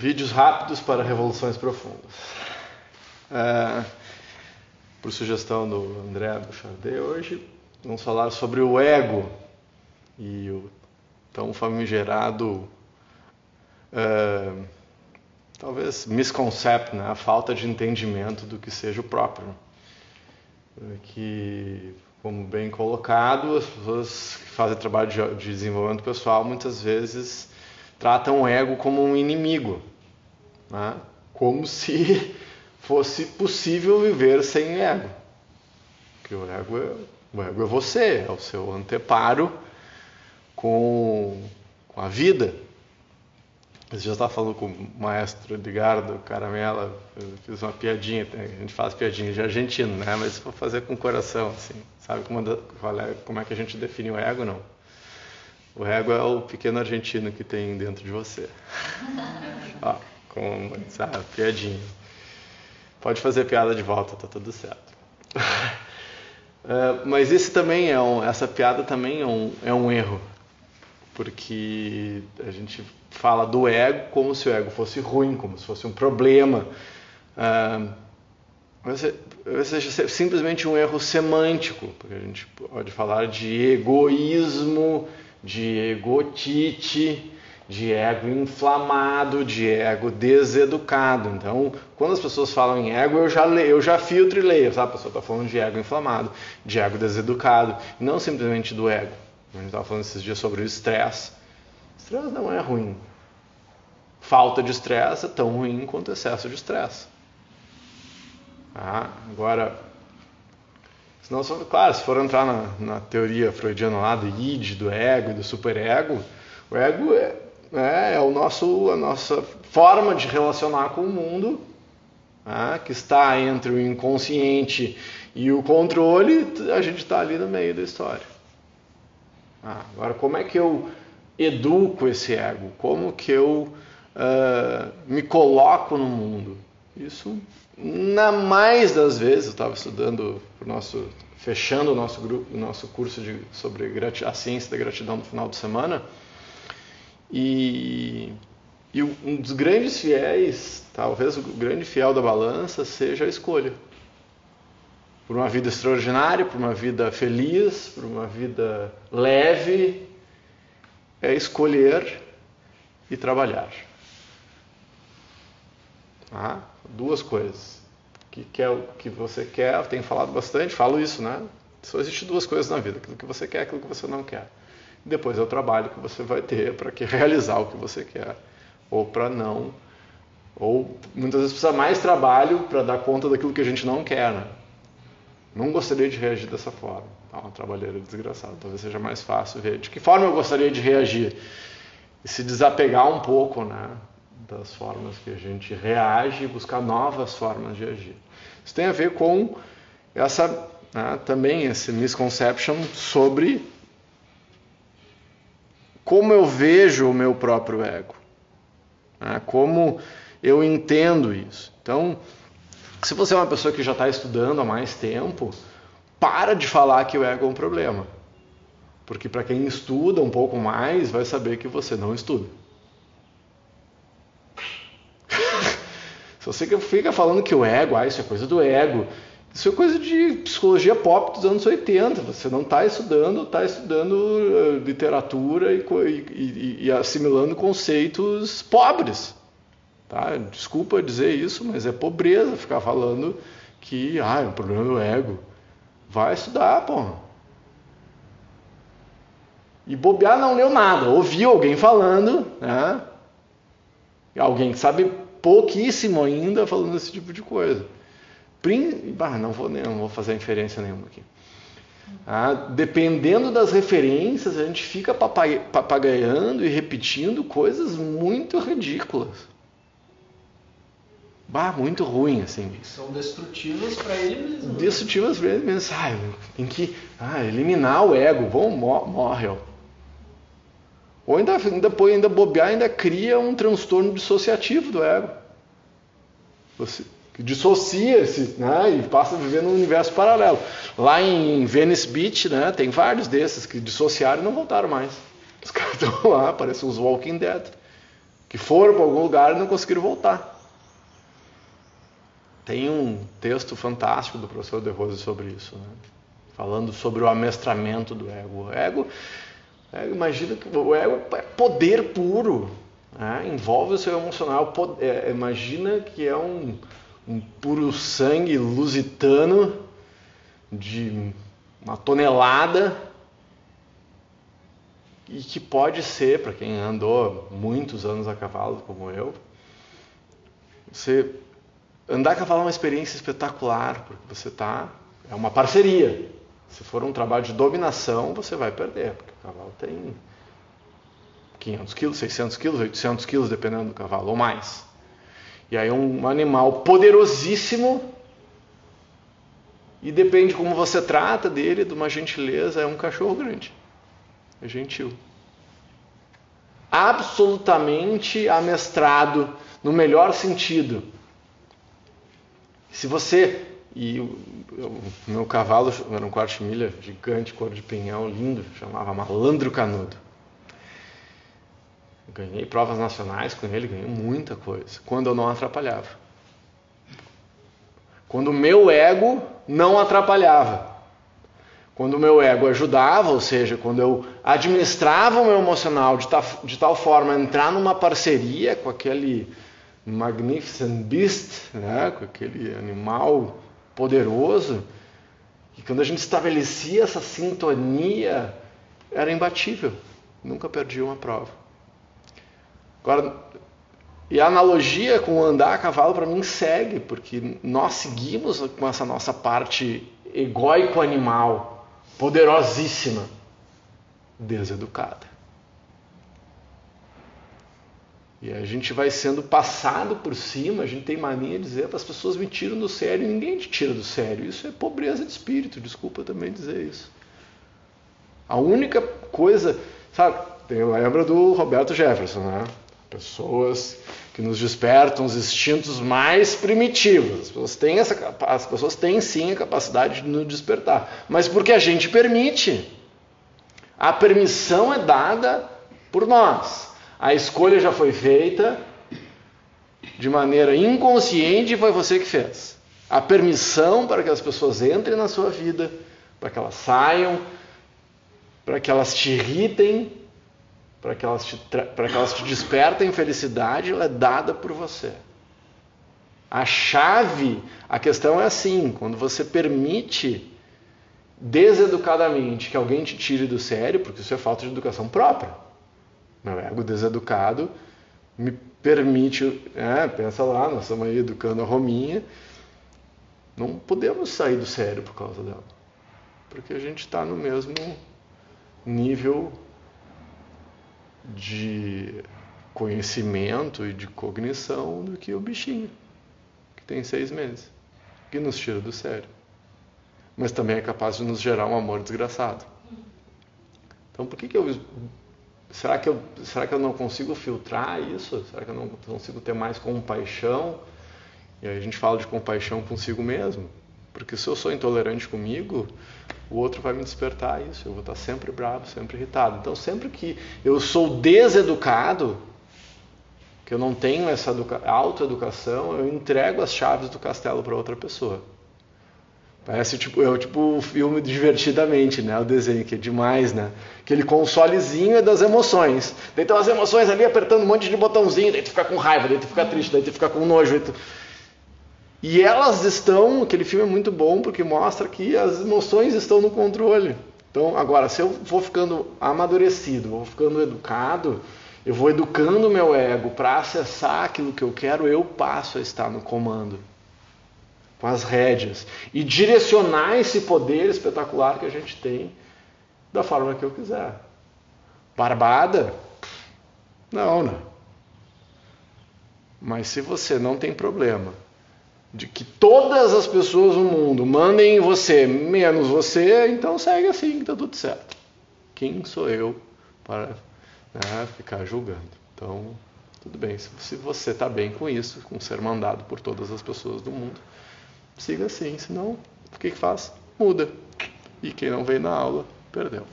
Vídeos rápidos para revoluções profundas. É, por sugestão do André Bouchardet, hoje vamos falar sobre o ego e o tão famigerado, é, talvez, misconcept, né? a falta de entendimento do que seja o próprio. Que, como bem colocado, as pessoas que fazem trabalho de desenvolvimento pessoal muitas vezes tratam o ego como um inimigo né? como se fosse possível viver sem ego. Porque o ego é, o ego é você, é o seu anteparo com, com a vida. Você já estava falando com o maestro Edgardo Caramela, eu fiz uma piadinha, a gente faz piadinha de argentino, né? Mas vou fazer com o coração, assim. Sabe como, é, como é que a gente define o ego, não? O ego é o pequeno argentino que tem dentro de você. Ó, com sabe, piadinha. Pode fazer piada de volta, tá tudo certo. é, mas esse também é um, essa piada também é um, é um erro, porque a gente fala do ego como se o ego fosse ruim, como se fosse um problema. É, seja simplesmente um erro semântico, porque a gente pode falar de egoísmo, de egotite, de ego inflamado, de ego deseducado. Então, quando as pessoas falam em ego, eu já, leio, eu já filtro e leio, sabe? A pessoa está falando de ego inflamado, de ego deseducado, não simplesmente do ego. A gente estava falando esses dias sobre o estresse. Estresse não é ruim. Falta de estresse é tão ruim quanto excesso de estresse. Ah, agora, senão, claro, se for entrar na, na teoria freudiana lá do id, do ego e do superego, o ego é, né, é o nosso, a nossa forma de relacionar com o mundo, né, que está entre o inconsciente e o controle, a gente está ali no meio da história. Ah, agora, como é que eu educo esse ego? Como que eu uh, me coloco no mundo? Isso, na mais das vezes, eu estava estudando o nosso, fechando o nosso grupo, o nosso curso de, sobre a ciência da gratidão no final de semana. E, e um dos grandes fiéis, talvez o grande fiel da balança, seja a escolha. Por uma vida extraordinária, por uma vida feliz, por uma vida leve, é escolher e trabalhar. Ah, duas coisas. Que quer o que você quer, tenho falado bastante, falo isso, né? Só existe duas coisas na vida, aquilo que você quer e aquilo que você não quer depois é o trabalho que você vai ter para que realizar o que você quer ou para não. Ou muitas vezes precisa mais trabalho para dar conta daquilo que a gente não quer né? não gostaria de reagir dessa forma. Tá uma trabalheira desgraçada. Talvez seja mais fácil ver. De que forma eu gostaria de reagir? E se desapegar um pouco né das formas que a gente reage e buscar novas formas de agir. Isso tem a ver com essa né, também esse misconception sobre como eu vejo o meu próprio ego, né? como eu entendo isso. Então, se você é uma pessoa que já está estudando há mais tempo, para de falar que o ego é um problema. Porque para quem estuda um pouco mais, vai saber que você não estuda. Se você fica falando que o ego, ah, isso é coisa do ego, isso é coisa de psicologia pop dos anos 80. Você não está estudando, está estudando uh, literatura e, e, e, assimilando conceitos pobres. Tá? Desculpa dizer isso, mas é pobreza ficar falando que ah, é um problema do ego. Vai estudar, porra. E bobear não leu nada, ouviu alguém falando, né? Alguém que sabe pouquíssimo ainda falando esse tipo de coisa. Não, vou, não vou fazer inferência nenhuma aqui. Ah, dependendo das referências, a gente fica papagaiando e repetindo coisas muito ridículas. Bah, muito ruim, assim. São destrutivas para ele mesmo. Destrutivas para ele mesmo. Ah, tem que ah, eliminar o ego. Bom, morre. Ó. Ou ainda, ainda, ainda bobear, ainda cria um transtorno dissociativo do ego. Você, dissocia-se né, e passa a viver num universo paralelo. Lá em Venice Beach, né, tem vários desses que dissociaram e não voltaram mais. Os caras estão lá, parecem os Walking Dead. que foram para algum lugar e não conseguiram voltar. Tem um texto fantástico do professor De Rose sobre isso, né? falando sobre o amestramento do ego. O ego, é, imagina que o ego é poder puro, né? envolve o seu emocional. É, imagina que é um, um puro sangue lusitano de uma tonelada e que pode ser, para quem andou muitos anos a cavalo como eu, você andar a cavalo é uma experiência espetacular, porque você está é uma parceria. Se for um trabalho de dominação, você vai perder, porque o cavalo tem 500 quilos, 600 quilos, 800 quilos, dependendo do cavalo, ou mais. E aí um animal poderosíssimo e depende como você trata dele, de uma gentileza, é um cachorro grande. É gentil. Absolutamente amestrado, no melhor sentido. Se você. E o, meu cavalo era um quarto de milha gigante, cor de pinhão, lindo, chamava Malandro Canudo. Ganhei provas nacionais com ele, ganhei muita coisa, quando eu não atrapalhava. Quando o meu ego não atrapalhava. Quando o meu ego ajudava, ou seja, quando eu administrava o meu emocional de tal, de tal forma entrar numa parceria com aquele Magnificent Beast, né, com aquele animal poderoso, e quando a gente estabelecia essa sintonia, era imbatível, nunca perdi uma prova. Agora, e a analogia com andar a cavalo para mim segue, porque nós seguimos com essa nossa parte egóico-animal, poderosíssima, deseducada. E a gente vai sendo passado por cima, a gente tem mania de dizer as pessoas me tiram do sério, ninguém te tira do sério. Isso é pobreza de espírito, desculpa também dizer isso. A única coisa, sabe, eu lembro do Roberto Jefferson, né? Pessoas que nos despertam os instintos mais primitivos. As pessoas têm, essa, as pessoas têm sim a capacidade de nos despertar, mas porque a gente permite. A permissão é dada por nós. A escolha já foi feita de maneira inconsciente e foi você que fez. A permissão para que as pessoas entrem na sua vida, para que elas saiam, para que elas te irritem, para que, elas te, para que elas te despertem felicidade, ela é dada por você. A chave, a questão é assim: quando você permite deseducadamente que alguém te tire do sério, porque isso é falta de educação própria. Meu ego deseducado me permite, é, pensa lá, nós estamos aí educando a Rominha, não podemos sair do sério por causa dela, porque a gente está no mesmo nível de conhecimento e de cognição do que o bichinho, que tem seis meses, que nos tira do sério. Mas também é capaz de nos gerar um amor desgraçado. Então, por que, que eu. Será que eu, será que eu não consigo filtrar isso? Será que eu não consigo ter mais compaixão? E aí a gente fala de compaixão consigo mesmo. Porque se eu sou intolerante comigo, o outro vai me despertar isso. Eu vou estar sempre bravo, sempre irritado. Então, sempre que eu sou deseducado, que eu não tenho essa autoeducação, eu entrego as chaves do castelo para outra pessoa. Parece tipo, é tipo o filme Divertidamente, né? O desenho, que é demais, né? Aquele consolezinho é das emoções. Daí tem as emoções ali apertando um monte de botãozinho, daí tu fica com raiva, daí tu fica triste, daí tu fica com nojo. Tu... E elas estão, aquele filme é muito bom porque mostra que as emoções estão no controle. Então, agora, se eu vou ficando amadurecido, vou ficando educado, eu vou educando o meu ego para acessar aquilo que eu quero, eu passo a estar no comando, com as rédeas, e direcionar esse poder espetacular que a gente tem da forma que eu quiser. Barbada? Não, né? Mas se você não tem problema de que todas as pessoas no mundo mandem em você, menos você, então segue assim, está tudo certo. Quem sou eu para né, ficar julgando? Então, tudo bem. Se você está bem com isso, com ser mandado por todas as pessoas do mundo, siga assim. Senão, o que, que faz? Muda. E quem não veio na aula, perdeu.